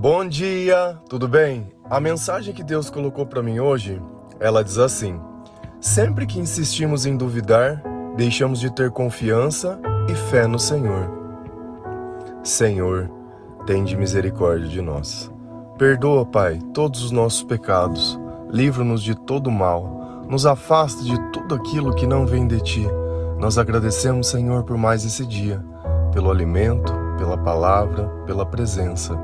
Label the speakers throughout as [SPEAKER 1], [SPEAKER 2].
[SPEAKER 1] Bom dia, tudo bem? A mensagem que Deus colocou para mim hoje, ela diz assim: Sempre que insistimos em duvidar, deixamos de ter confiança e fé no Senhor. Senhor, tende misericórdia de nós. Perdoa, Pai, todos os nossos pecados. Livra-nos de todo mal. Nos afasta de tudo aquilo que não vem de ti. Nós agradecemos, Senhor, por mais esse dia, pelo alimento, pela palavra, pela presença.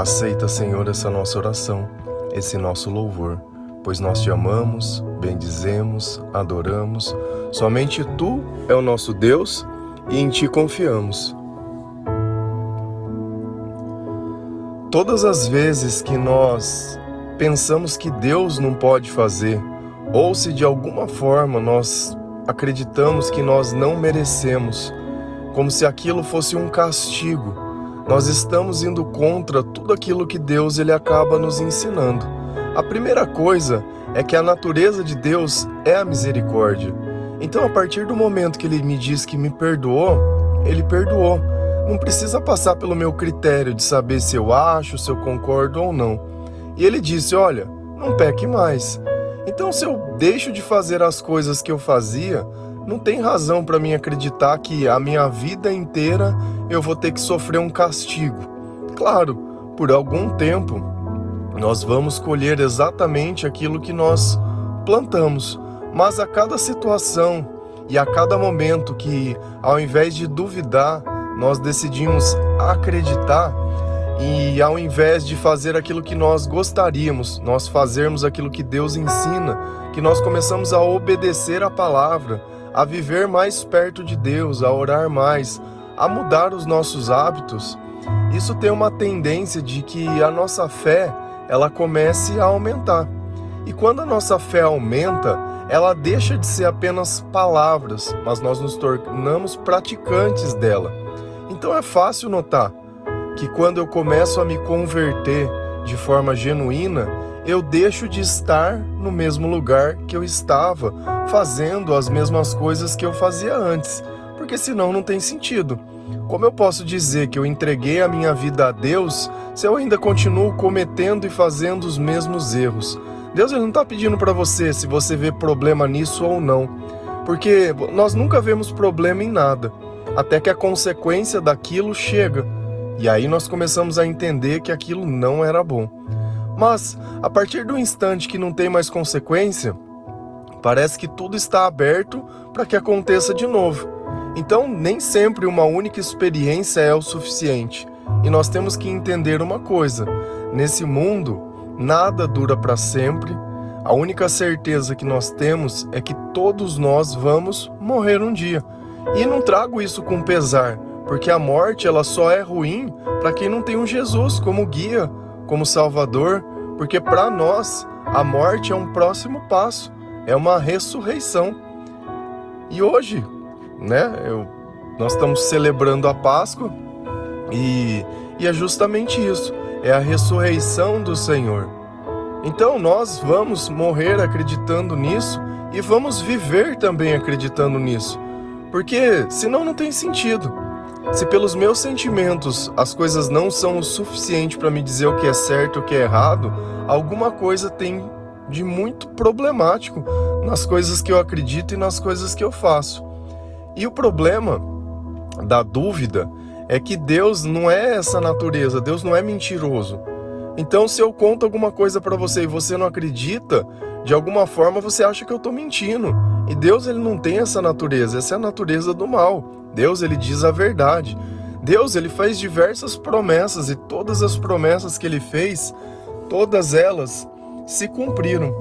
[SPEAKER 1] Aceita, Senhor, essa nossa oração, esse nosso louvor, pois nós te amamos, bendizemos, adoramos. Somente tu é o nosso Deus e em ti confiamos. Todas as vezes que nós pensamos que Deus não pode fazer, ou se de alguma forma nós acreditamos que nós não merecemos, como se aquilo fosse um castigo, nós estamos indo contra tudo aquilo que Deus ele acaba nos ensinando. A primeira coisa é que a natureza de Deus é a misericórdia. Então, a partir do momento que ele me diz que me perdoou, ele perdoou. Não precisa passar pelo meu critério de saber se eu acho, se eu concordo ou não. E ele disse: Olha, não peque mais. Então, se eu deixo de fazer as coisas que eu fazia, não tem razão para mim acreditar que a minha vida inteira eu vou ter que sofrer um castigo. Claro, por algum tempo nós vamos colher exatamente aquilo que nós plantamos, mas a cada situação e a cada momento que, ao invés de duvidar, nós decidimos acreditar e ao invés de fazer aquilo que nós gostaríamos, nós fazermos aquilo que Deus ensina, que nós começamos a obedecer a palavra, a viver mais perto de Deus, a orar mais, a mudar os nossos hábitos, isso tem uma tendência de que a nossa fé ela comece a aumentar. E quando a nossa fé aumenta, ela deixa de ser apenas palavras, mas nós nos tornamos praticantes dela. Então é fácil notar que quando eu começo a me converter de forma genuína, eu deixo de estar no mesmo lugar que eu estava, fazendo as mesmas coisas que eu fazia antes, porque senão não tem sentido. Como eu posso dizer que eu entreguei a minha vida a Deus se eu ainda continuo cometendo e fazendo os mesmos erros? Deus ele não está pedindo para você se você vê problema nisso ou não, porque nós nunca vemos problema em nada, até que a consequência daquilo chega. E aí nós começamos a entender que aquilo não era bom. Mas, a partir do instante que não tem mais consequência, parece que tudo está aberto para que aconteça de novo. Então, nem sempre uma única experiência é o suficiente. E nós temos que entender uma coisa: nesse mundo, nada dura para sempre. A única certeza que nós temos é que todos nós vamos morrer um dia. E não trago isso com pesar, porque a morte ela só é ruim para quem não tem um Jesus como guia, como Salvador, porque para nós a morte é um próximo passo, é uma ressurreição. E hoje, né, eu, nós estamos celebrando a Páscoa e, e é justamente isso, é a ressurreição do Senhor. Então nós vamos morrer acreditando nisso e vamos viver também acreditando nisso, porque senão não tem sentido. Se pelos meus sentimentos as coisas não são o suficiente para me dizer o que é certo e o que é errado, alguma coisa tem de muito problemático nas coisas que eu acredito e nas coisas que eu faço. E o problema da dúvida é que Deus não é essa natureza, Deus não é mentiroso. Então, se eu conto alguma coisa para você e você não acredita, de alguma forma você acha que eu estou mentindo. E Deus ele não tem essa natureza, essa é a natureza do mal. Deus ele diz a verdade. Deus ele faz diversas promessas e todas as promessas que ele fez, todas elas se cumpriram.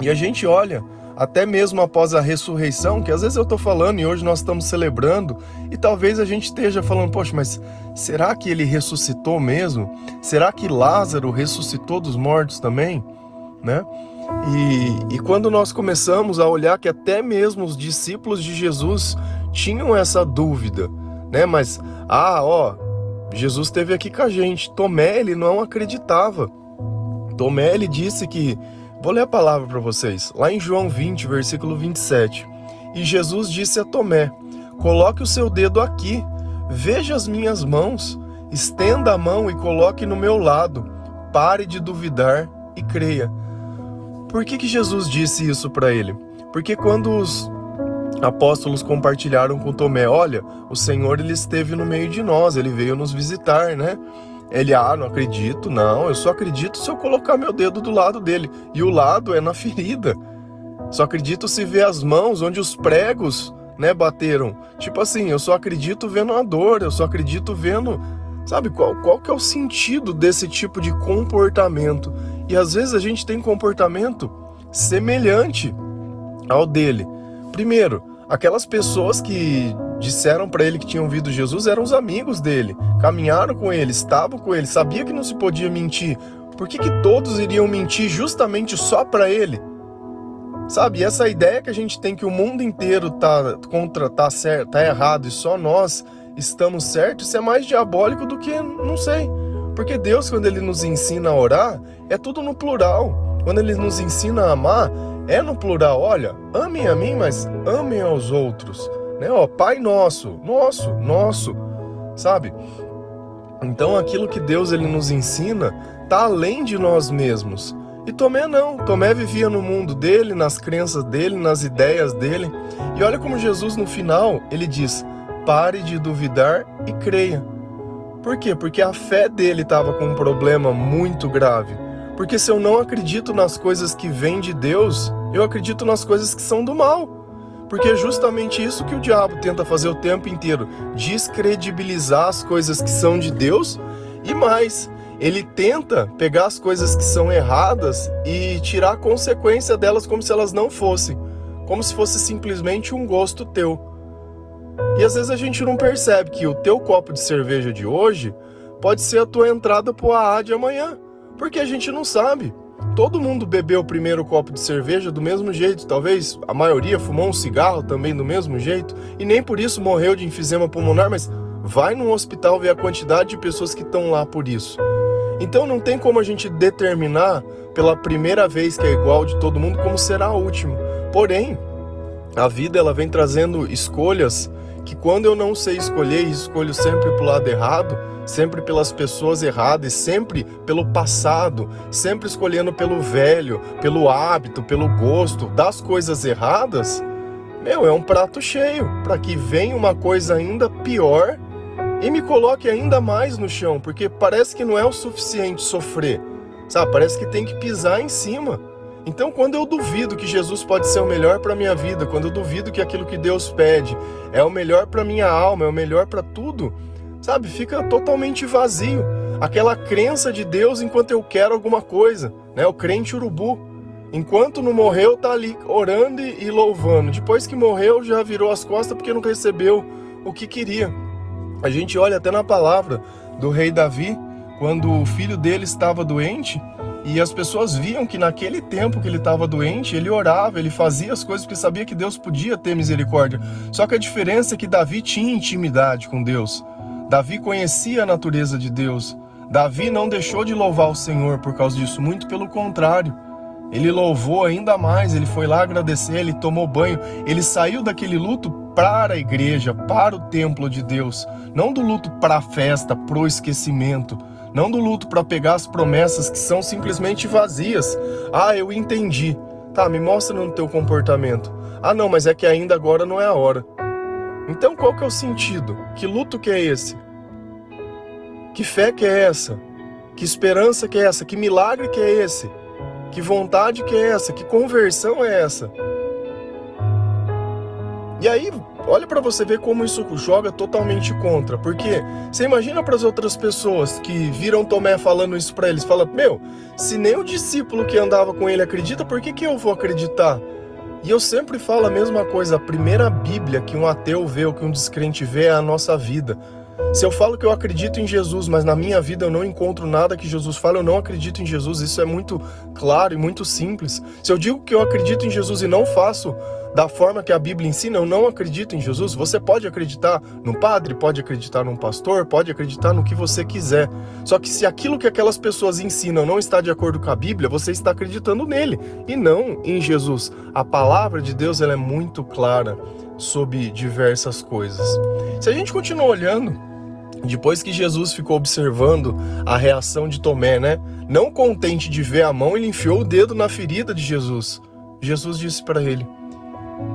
[SPEAKER 1] E a gente olha até mesmo após a ressurreição, que às vezes eu estou falando e hoje nós estamos celebrando, e talvez a gente esteja falando, poxa, mas será que ele ressuscitou mesmo? Será que Lázaro ressuscitou dos mortos também? Né? E, e quando nós começamos a olhar que até mesmo os discípulos de Jesus tinham essa dúvida, né? Mas, ah, ó, Jesus esteve aqui com a gente. Tomé, ele não acreditava. Tomé, ele disse que. Vou ler a palavra para vocês. Lá em João 20, versículo 27. E Jesus disse a Tomé: Coloque o seu dedo aqui, veja as minhas mãos, estenda a mão e coloque no meu lado. Pare de duvidar e creia. Por que, que Jesus disse isso para ele? Porque quando os apóstolos compartilharam com Tomé, olha, o Senhor ele esteve no meio de nós, ele veio nos visitar, né? Ele, ah, não acredito, não, eu só acredito se eu colocar meu dedo do lado dele. E o lado é na ferida. Só acredito se ver as mãos onde os pregos, né, bateram. Tipo assim, eu só acredito vendo a dor, eu só acredito vendo, sabe, qual, qual que é o sentido desse tipo de comportamento? E às vezes a gente tem comportamento semelhante ao dele. Primeiro, aquelas pessoas que disseram para ele que tinham ouvido Jesus eram os amigos dele, caminharam com ele, estavam com ele, sabia que não se podia mentir. Por que, que todos iriam mentir justamente só para ele? Sabe, essa ideia que a gente tem que o mundo inteiro tá contra tá certo, tá errado e só nós estamos certos, isso é mais diabólico do que, não sei. Porque Deus quando ele nos ensina a orar, é tudo no plural. Quando ele nos ensina a amar, é no plural, olha, amem a mim, mas amem aos outros, né? Ó, Pai nosso, nosso, nosso, sabe? Então aquilo que Deus ele nos ensina tá além de nós mesmos. E Tomé não, Tomé vivia no mundo dele, nas crenças dele, nas ideias dele. E olha como Jesus no final, ele diz: "Pare de duvidar e creia". Por quê? Porque a fé dele estava com um problema muito grave. Porque se eu não acredito nas coisas que vêm de Deus, eu acredito nas coisas que são do mal. Porque é justamente isso que o diabo tenta fazer o tempo inteiro: descredibilizar as coisas que são de Deus e mais. Ele tenta pegar as coisas que são erradas e tirar a consequência delas como se elas não fossem, como se fosse simplesmente um gosto teu. E às vezes a gente não percebe que o teu copo de cerveja de hoje pode ser a tua entrada para o AA de amanhã. Porque a gente não sabe. Todo mundo bebeu o primeiro copo de cerveja do mesmo jeito, talvez a maioria fumou um cigarro também do mesmo jeito e nem por isso morreu de enfisema pulmonar, mas vai num hospital ver a quantidade de pessoas que estão lá por isso. Então não tem como a gente determinar pela primeira vez que é igual de todo mundo como será a última. Porém, a vida ela vem trazendo escolhas que quando eu não sei escolher escolho sempre pro lado errado, sempre pelas pessoas erradas, sempre pelo passado, sempre escolhendo pelo velho, pelo hábito, pelo gosto das coisas erradas, meu, é um prato cheio para que venha uma coisa ainda pior e me coloque ainda mais no chão, porque parece que não é o suficiente sofrer, sabe? Parece que tem que pisar em cima. Então, quando eu duvido que Jesus pode ser o melhor para minha vida, quando eu duvido que aquilo que Deus pede é o melhor para minha alma, é o melhor para tudo, sabe? Fica totalmente vazio. Aquela crença de Deus enquanto eu quero alguma coisa, né? O crente urubu. Enquanto não morreu, tá ali orando e louvando. Depois que morreu, já virou as costas porque não recebeu o que queria. A gente olha até na palavra do rei Davi, quando o filho dele estava doente, e as pessoas viam que naquele tempo que ele estava doente, ele orava, ele fazia as coisas porque sabia que Deus podia ter misericórdia. Só que a diferença é que Davi tinha intimidade com Deus. Davi conhecia a natureza de Deus. Davi não deixou de louvar o Senhor por causa disso, muito pelo contrário. Ele louvou ainda mais, ele foi lá agradecer, ele tomou banho, ele saiu daquele luto para a igreja, para o templo de Deus, não do luto para a festa, para o esquecimento não do luto para pegar as promessas que são simplesmente vazias. Ah, eu entendi. Tá, me mostra no teu comportamento. Ah, não, mas é que ainda agora não é a hora. Então qual que é o sentido? Que luto que é esse? Que fé que é essa? Que esperança que é essa? Que milagre que é esse? Que vontade que é essa? Que conversão é essa? E aí Olha para você ver como isso joga totalmente contra, porque você imagina para as outras pessoas que viram Tomé falando isso para eles, fala: "Meu, se nem o discípulo que andava com ele acredita, por que que eu vou acreditar?" E eu sempre falo a mesma coisa, a primeira Bíblia que um ateu vê ou que um descrente vê é a nossa vida. Se eu falo que eu acredito em Jesus, mas na minha vida eu não encontro nada que Jesus fala, eu não acredito em Jesus. Isso é muito claro e muito simples. Se eu digo que eu acredito em Jesus e não faço da forma que a Bíblia ensina, eu não acredito em Jesus. Você pode acreditar no padre, pode acreditar num pastor, pode acreditar no que você quiser. Só que se aquilo que aquelas pessoas ensinam não está de acordo com a Bíblia, você está acreditando nele e não em Jesus. A palavra de Deus ela é muito clara sobre diversas coisas. Se a gente continuar olhando Depois que Jesus ficou observando a reação de Tomé, né? Não contente de ver a mão, ele enfiou o dedo na ferida de Jesus. Jesus disse para ele.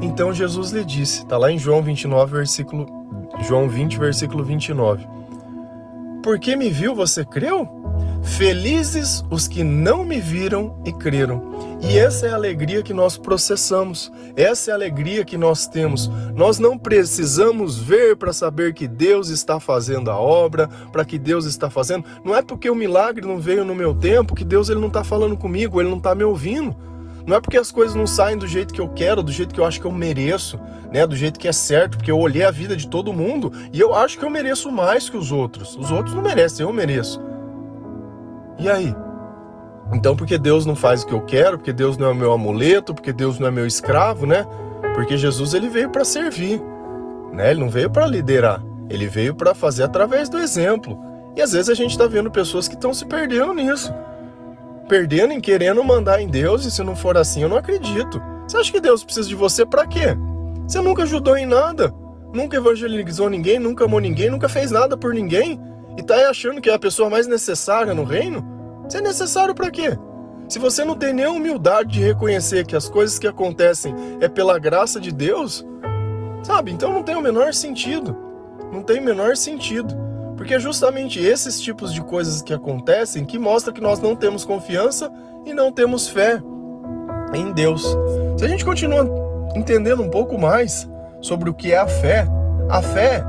[SPEAKER 1] Então Jesus lhe disse, tá lá em João 29, versículo João 20, versículo 29. Porque me viu, você creu? Felizes os que não me viram e creram. E essa é a alegria que nós processamos, essa é a alegria que nós temos. Nós não precisamos ver para saber que Deus está fazendo a obra, para que Deus está fazendo. Não é porque o milagre não veio no meu tempo que Deus ele não está falando comigo, ele não está me ouvindo. Não é porque as coisas não saem do jeito que eu quero, do jeito que eu acho que eu mereço, né? Do jeito que é certo, porque eu olhei a vida de todo mundo e eu acho que eu mereço mais que os outros. Os outros não merecem, eu mereço. E aí? Então, porque Deus não faz o que eu quero, porque Deus não é meu amuleto, porque Deus não é meu escravo, né? Porque Jesus ele veio para servir, né? Ele não veio para liderar, ele veio para fazer através do exemplo. E às vezes a gente está vendo pessoas que estão se perdendo nisso, perdendo em querendo mandar em Deus e se não for assim eu não acredito. Você acha que Deus precisa de você para quê? Você nunca ajudou em nada, nunca evangelizou ninguém, nunca amou ninguém, nunca fez nada por ninguém e tá achando que é a pessoa mais necessária no reino? Isso é necessário para quê? Se você não tem nem humildade de reconhecer que as coisas que acontecem é pela graça de Deus, sabe? Então não tem o menor sentido. Não tem o menor sentido. Porque é justamente esses tipos de coisas que acontecem que mostra que nós não temos confiança e não temos fé em Deus. Se a gente continua entendendo um pouco mais sobre o que é a fé, a fé,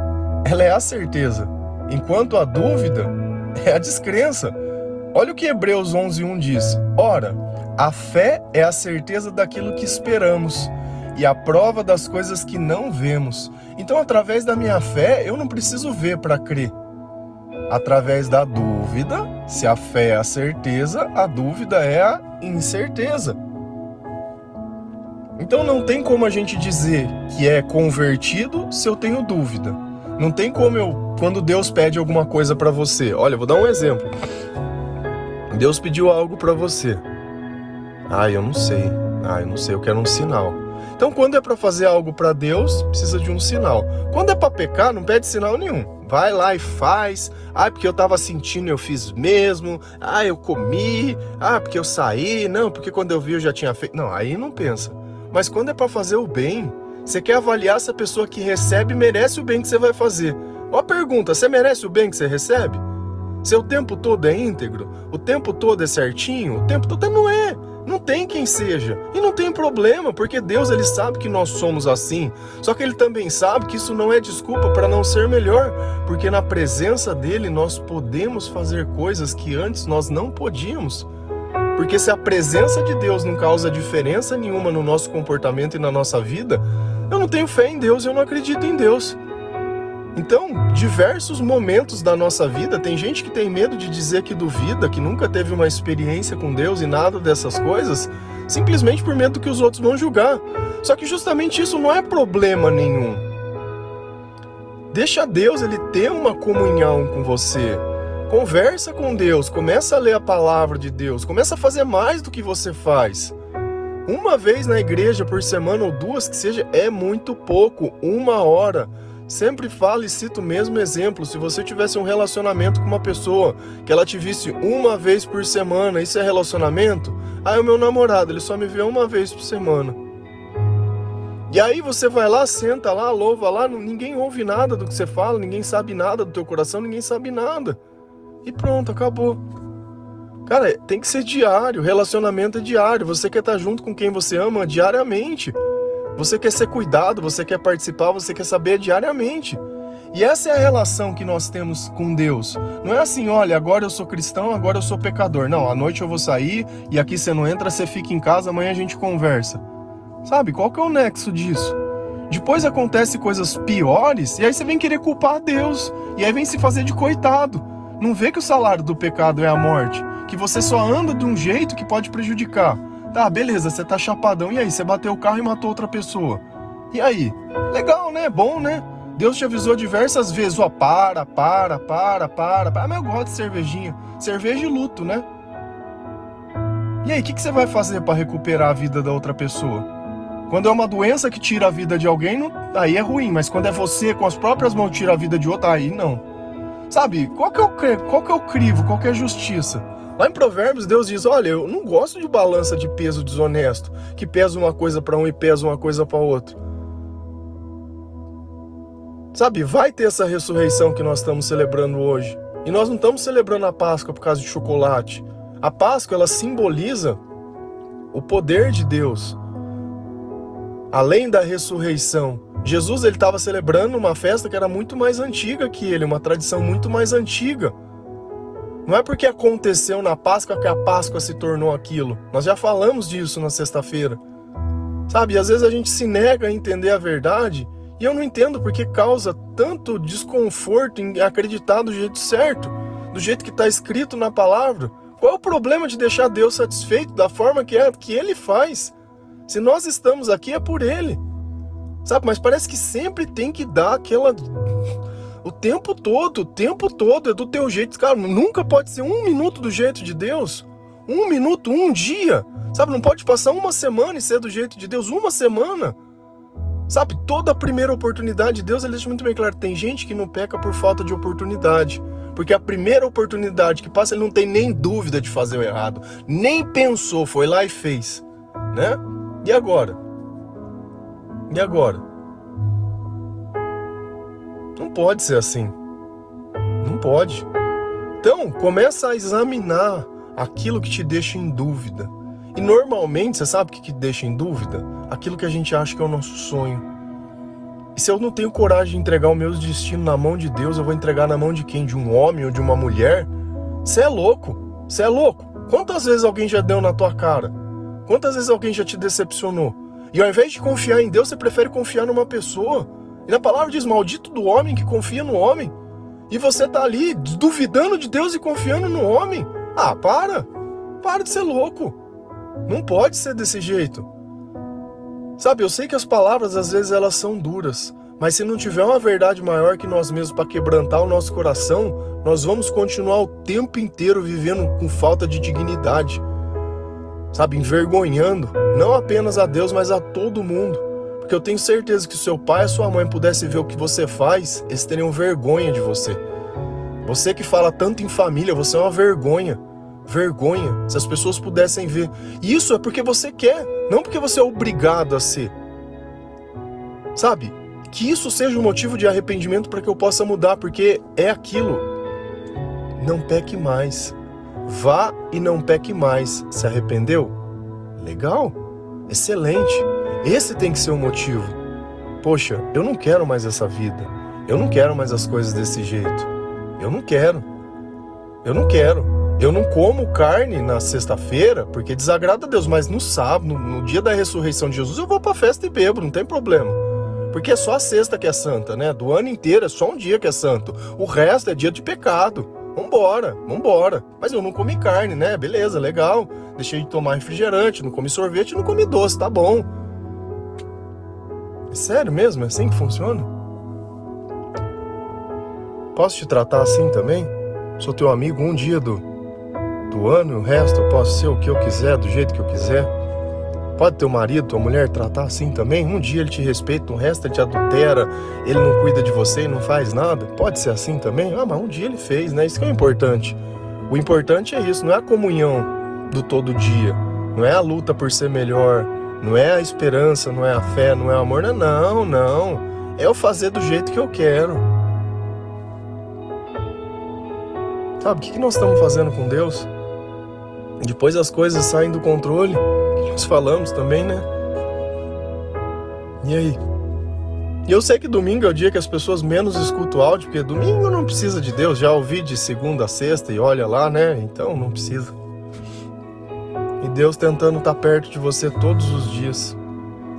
[SPEAKER 1] ela é a certeza, enquanto a dúvida é a descrença. Olha o que Hebreus 11:1 diz: Ora, a fé é a certeza daquilo que esperamos e a prova das coisas que não vemos. Então, através da minha fé, eu não preciso ver para crer. Através da dúvida, se a fé é a certeza, a dúvida é a incerteza. Então não tem como a gente dizer que é convertido se eu tenho dúvida. Não tem como eu, quando Deus pede alguma coisa para você. Olha, vou dar um exemplo. Deus pediu algo para você. Ah, eu não sei. Ah, eu não sei, eu quero um sinal. Então, quando é para fazer algo para Deus, precisa de um sinal. Quando é para pecar, não pede sinal nenhum. Vai lá e faz. Ah, porque eu estava sentindo, eu fiz mesmo. Ah, eu comi. Ah, porque eu saí. Não, porque quando eu vi eu já tinha feito. Não, aí não pensa. Mas quando é para fazer o bem, você quer avaliar se a pessoa que recebe merece o bem que você vai fazer. Ó, pergunta: você merece o bem que você recebe? Seu tempo todo é íntegro? O tempo todo é certinho? O tempo todo não é. Não tem quem seja. E não tem problema, porque Deus ele sabe que nós somos assim. Só que ele também sabe que isso não é desculpa para não ser melhor, porque na presença dele nós podemos fazer coisas que antes nós não podíamos. Porque se a presença de Deus não causa diferença nenhuma no nosso comportamento e na nossa vida, eu não tenho fé em Deus, eu não acredito em Deus. Então, diversos momentos da nossa vida, tem gente que tem medo de dizer que duvida, que nunca teve uma experiência com Deus e nada dessas coisas, simplesmente por medo que os outros vão julgar. Só que justamente isso não é problema nenhum. Deixa Deus ele ter uma comunhão com você. Conversa com Deus, começa a ler a palavra de Deus, começa a fazer mais do que você faz. Uma vez na igreja por semana ou duas que seja é muito pouco, uma hora. Sempre fala e cita o mesmo exemplo. Se você tivesse um relacionamento com uma pessoa, que ela te visse uma vez por semana, isso é relacionamento? Ah, é o meu namorado, ele só me vê uma vez por semana. E aí você vai lá, senta lá, louva lá, ninguém ouve nada do que você fala, ninguém sabe nada do teu coração, ninguém sabe nada. E pronto, acabou. Cara, tem que ser diário, relacionamento é diário. Você quer estar junto com quem você ama diariamente. Você quer ser cuidado, você quer participar, você quer saber diariamente. E essa é a relação que nós temos com Deus. Não é assim, olha, agora eu sou cristão, agora eu sou pecador. Não, à noite eu vou sair e aqui você não entra, você fica em casa, amanhã a gente conversa. Sabe, qual que é o nexo disso? Depois acontece coisas piores e aí você vem querer culpar Deus. E aí vem se fazer de coitado. Não vê que o salário do pecado é a morte, que você só anda de um jeito que pode prejudicar. Tá, beleza, você tá chapadão. E aí, você bateu o carro e matou outra pessoa. E aí? Legal, né? Bom, né? Deus te avisou diversas vezes, ó, para, para, para, para, para. Mas eu gosto de cervejinha. Cerveja e luto, né? E aí, o que, que você vai fazer para recuperar a vida da outra pessoa? Quando é uma doença que tira a vida de alguém, não, aí é ruim. Mas quando é você com as próprias mãos tira a vida de outra, aí não. Sabe, qual que, é o, qual que é o crivo, qual que é a justiça? Lá em Provérbios, Deus diz: Olha, eu não gosto de balança de peso desonesto, que pesa uma coisa para um e pesa uma coisa para outro. Sabe, vai ter essa ressurreição que nós estamos celebrando hoje. E nós não estamos celebrando a Páscoa por causa de chocolate. A Páscoa, ela simboliza o poder de Deus. Além da ressurreição, Jesus ele estava celebrando uma festa que era muito mais antiga que ele, uma tradição muito mais antiga. Não é porque aconteceu na Páscoa que a Páscoa se tornou aquilo. Nós já falamos disso na sexta-feira. Sabe, às vezes a gente se nega a entender a verdade e eu não entendo porque causa tanto desconforto em acreditar do jeito certo, do jeito que está escrito na palavra. Qual é o problema de deixar Deus satisfeito da forma que é que Ele faz? Se nós estamos aqui é por Ele, sabe? Mas parece que sempre tem que dar aquela o tempo todo, o tempo todo é do teu jeito. Cara, nunca pode ser um minuto do jeito de Deus. Um minuto, um dia. Sabe, não pode passar uma semana e ser do jeito de Deus. Uma semana. Sabe, toda primeira oportunidade de Deus, ele deixa muito bem claro. Tem gente que não peca por falta de oportunidade. Porque a primeira oportunidade que passa, ele não tem nem dúvida de fazer o errado. Nem pensou, foi lá e fez. Né? E agora? E agora? Não pode ser assim. Não pode. Então, começa a examinar aquilo que te deixa em dúvida. E normalmente, você sabe o que, que deixa em dúvida? Aquilo que a gente acha que é o nosso sonho. E se eu não tenho coragem de entregar o meu destino na mão de Deus, eu vou entregar na mão de quem? De um homem ou de uma mulher? Você é louco. Você é louco. Quantas vezes alguém já deu na tua cara? Quantas vezes alguém já te decepcionou? E ao invés de confiar em Deus, você prefere confiar numa pessoa. E na palavra diz: Maldito do homem que confia no homem. E você tá ali duvidando de Deus e confiando no homem. Ah, para! Para de ser louco. Não pode ser desse jeito. Sabe, eu sei que as palavras às vezes elas são duras, mas se não tiver uma verdade maior que nós mesmos para quebrantar o nosso coração, nós vamos continuar o tempo inteiro vivendo com falta de dignidade. Sabe, envergonhando não apenas a Deus, mas a todo mundo. Porque eu tenho certeza que se seu pai e sua mãe pudessem ver o que você faz, eles teriam vergonha de você. Você que fala tanto em família, você é uma vergonha. Vergonha. Se as pessoas pudessem ver. Isso é porque você quer, não porque você é obrigado a ser. Sabe? Que isso seja um motivo de arrependimento para que eu possa mudar, porque é aquilo. Não peque mais. Vá e não peque mais. Se arrependeu? Legal. Excelente. Esse tem que ser o motivo. Poxa, eu não quero mais essa vida. Eu não quero mais as coisas desse jeito. Eu não quero. Eu não quero. Eu não como carne na sexta-feira porque desagrada a Deus, mas no sábado, no, dia da ressurreição de Jesus, eu vou pra festa e bebo, não tem problema. Porque é só a sexta que é santa, né? Do ano inteiro é só um dia que é santo. O resto é dia de pecado. Vambora, vambora. Mas eu não comi carne, né? Beleza, legal. Deixei de tomar refrigerante, não comi sorvete, não comi doce, tá bom. É sério mesmo? É assim que funciona? Posso te tratar assim também? Sou teu amigo um dia do, do ano e o resto eu posso ser o que eu quiser, do jeito que eu quiser. Pode teu marido, tua mulher tratar assim também? Um dia ele te respeita, o resto ele te adultera, ele não cuida de você e não faz nada? Pode ser assim também? Ah, mas um dia ele fez, né? Isso que é o importante. O importante é isso, não é a comunhão do todo dia, não é a luta por ser melhor, não é a esperança, não é a fé, não é o amor. Não, não. É o fazer do jeito que eu quero. Sabe, o que nós estamos fazendo com Deus? Depois as coisas saem do controle. O que nós falamos também, né? E aí? E eu sei que domingo é o dia que as pessoas menos escutam áudio, porque domingo não precisa de Deus. Já ouvi de segunda a sexta e olha lá, né? Então não precisa. Deus tentando estar tá perto de você todos os dias.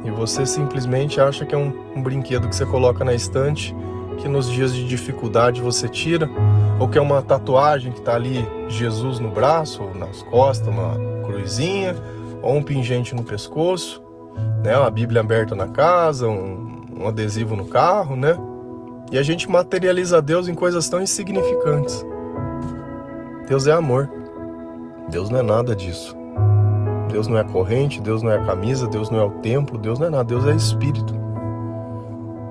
[SPEAKER 1] E você simplesmente acha que é um, um brinquedo que você coloca na estante, que nos dias de dificuldade você tira, ou que é uma tatuagem que está ali Jesus no braço, ou nas costas, uma cruzinha, ou um pingente no pescoço, né? Uma Bíblia aberta na casa, um, um adesivo no carro, né? E a gente materializa Deus em coisas tão insignificantes. Deus é amor. Deus não é nada disso. Deus não é corrente, Deus não é camisa, Deus não é o templo, Deus não é nada, Deus é espírito.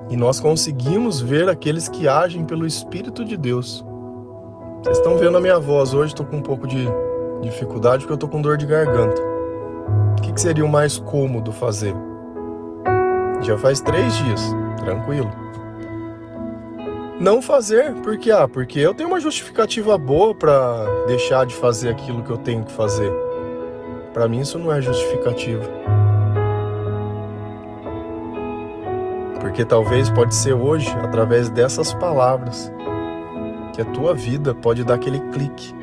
[SPEAKER 1] E nós conseguimos ver aqueles que agem pelo espírito de Deus. Vocês estão vendo a minha voz hoje, estou com um pouco de dificuldade porque eu estou com dor de garganta. O que, que seria o mais cômodo fazer? Já faz três dias, tranquilo. Não fazer, porque ah, porque eu tenho uma justificativa boa para deixar de fazer aquilo que eu tenho que fazer. Para mim isso não é justificativa. Porque talvez pode ser hoje, através dessas palavras, que a tua vida pode dar aquele clique.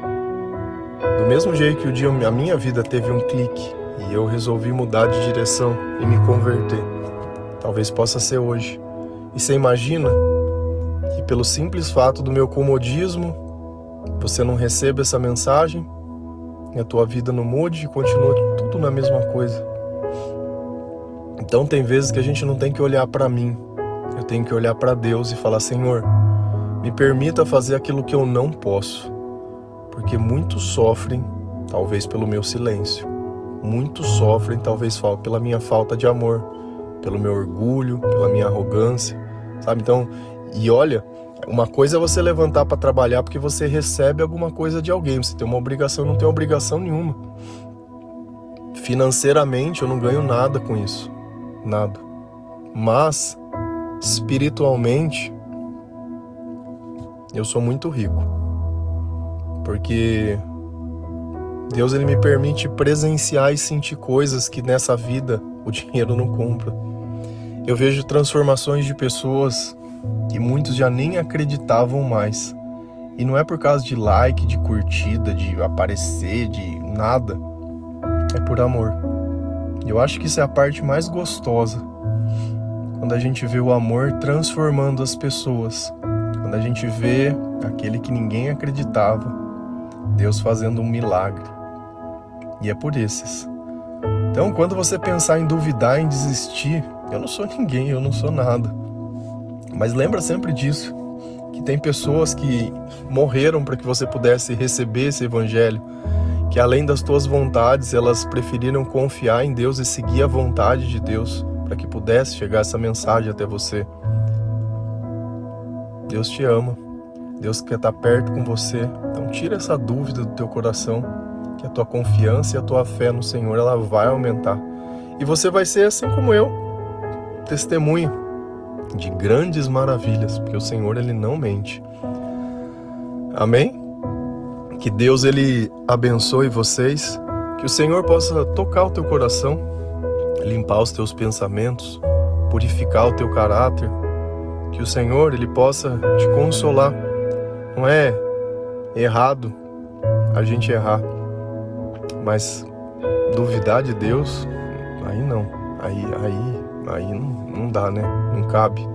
[SPEAKER 1] Do mesmo jeito que o dia a minha vida teve um clique e eu resolvi mudar de direção e me converter. Talvez possa ser hoje. E você imagina que pelo simples fato do meu comodismo, você não receba essa mensagem e a tua vida não mude e continua tudo na mesma coisa. Então tem vezes que a gente não tem que olhar para mim, eu tenho que olhar para Deus e falar: Senhor, me permita fazer aquilo que eu não posso, porque muitos sofrem, talvez pelo meu silêncio, muitos sofrem, talvez pela minha falta de amor, pelo meu orgulho, pela minha arrogância, sabe? Então, e olha, uma coisa é você levantar para trabalhar porque você recebe alguma coisa de alguém, você tem uma obrigação, não tem obrigação nenhuma. Financeiramente eu não ganho nada com isso, nada. Mas espiritualmente eu sou muito rico. Porque Deus ele me permite presenciar e sentir coisas que nessa vida o dinheiro não compra. Eu vejo transformações de pessoas que muitos já nem acreditavam mais. E não é por causa de like, de curtida, de aparecer, de nada. É por amor. Eu acho que isso é a parte mais gostosa. Quando a gente vê o amor transformando as pessoas. Quando a gente vê aquele que ninguém acreditava, Deus fazendo um milagre. E é por esses. Então, quando você pensar em duvidar, em desistir, eu não sou ninguém, eu não sou nada. Mas lembra sempre disso, que tem pessoas que morreram para que você pudesse receber esse evangelho, que além das tuas vontades, elas preferiram confiar em Deus e seguir a vontade de Deus para que pudesse chegar essa mensagem até você. Deus te ama. Deus quer estar perto com você. Então tira essa dúvida do teu coração, que a tua confiança e a tua fé no Senhor ela vai aumentar. E você vai ser assim como eu, testemunha de grandes maravilhas, porque o Senhor ele não mente. Amém? Que Deus ele abençoe vocês, que o Senhor possa tocar o teu coração, limpar os teus pensamentos, purificar o teu caráter, que o Senhor ele possa te consolar. Não é errado a gente errar, mas duvidar de Deus, aí não. Aí, aí, aí não, não dá, né? Não cabe.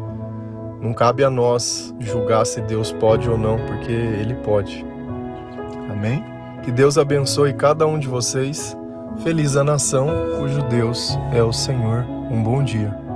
[SPEAKER 1] Não cabe a nós julgar se Deus pode ou não, porque Ele pode. Amém? Que Deus abençoe cada um de vocês. Feliz a nação cujo Deus é o Senhor. Um bom dia.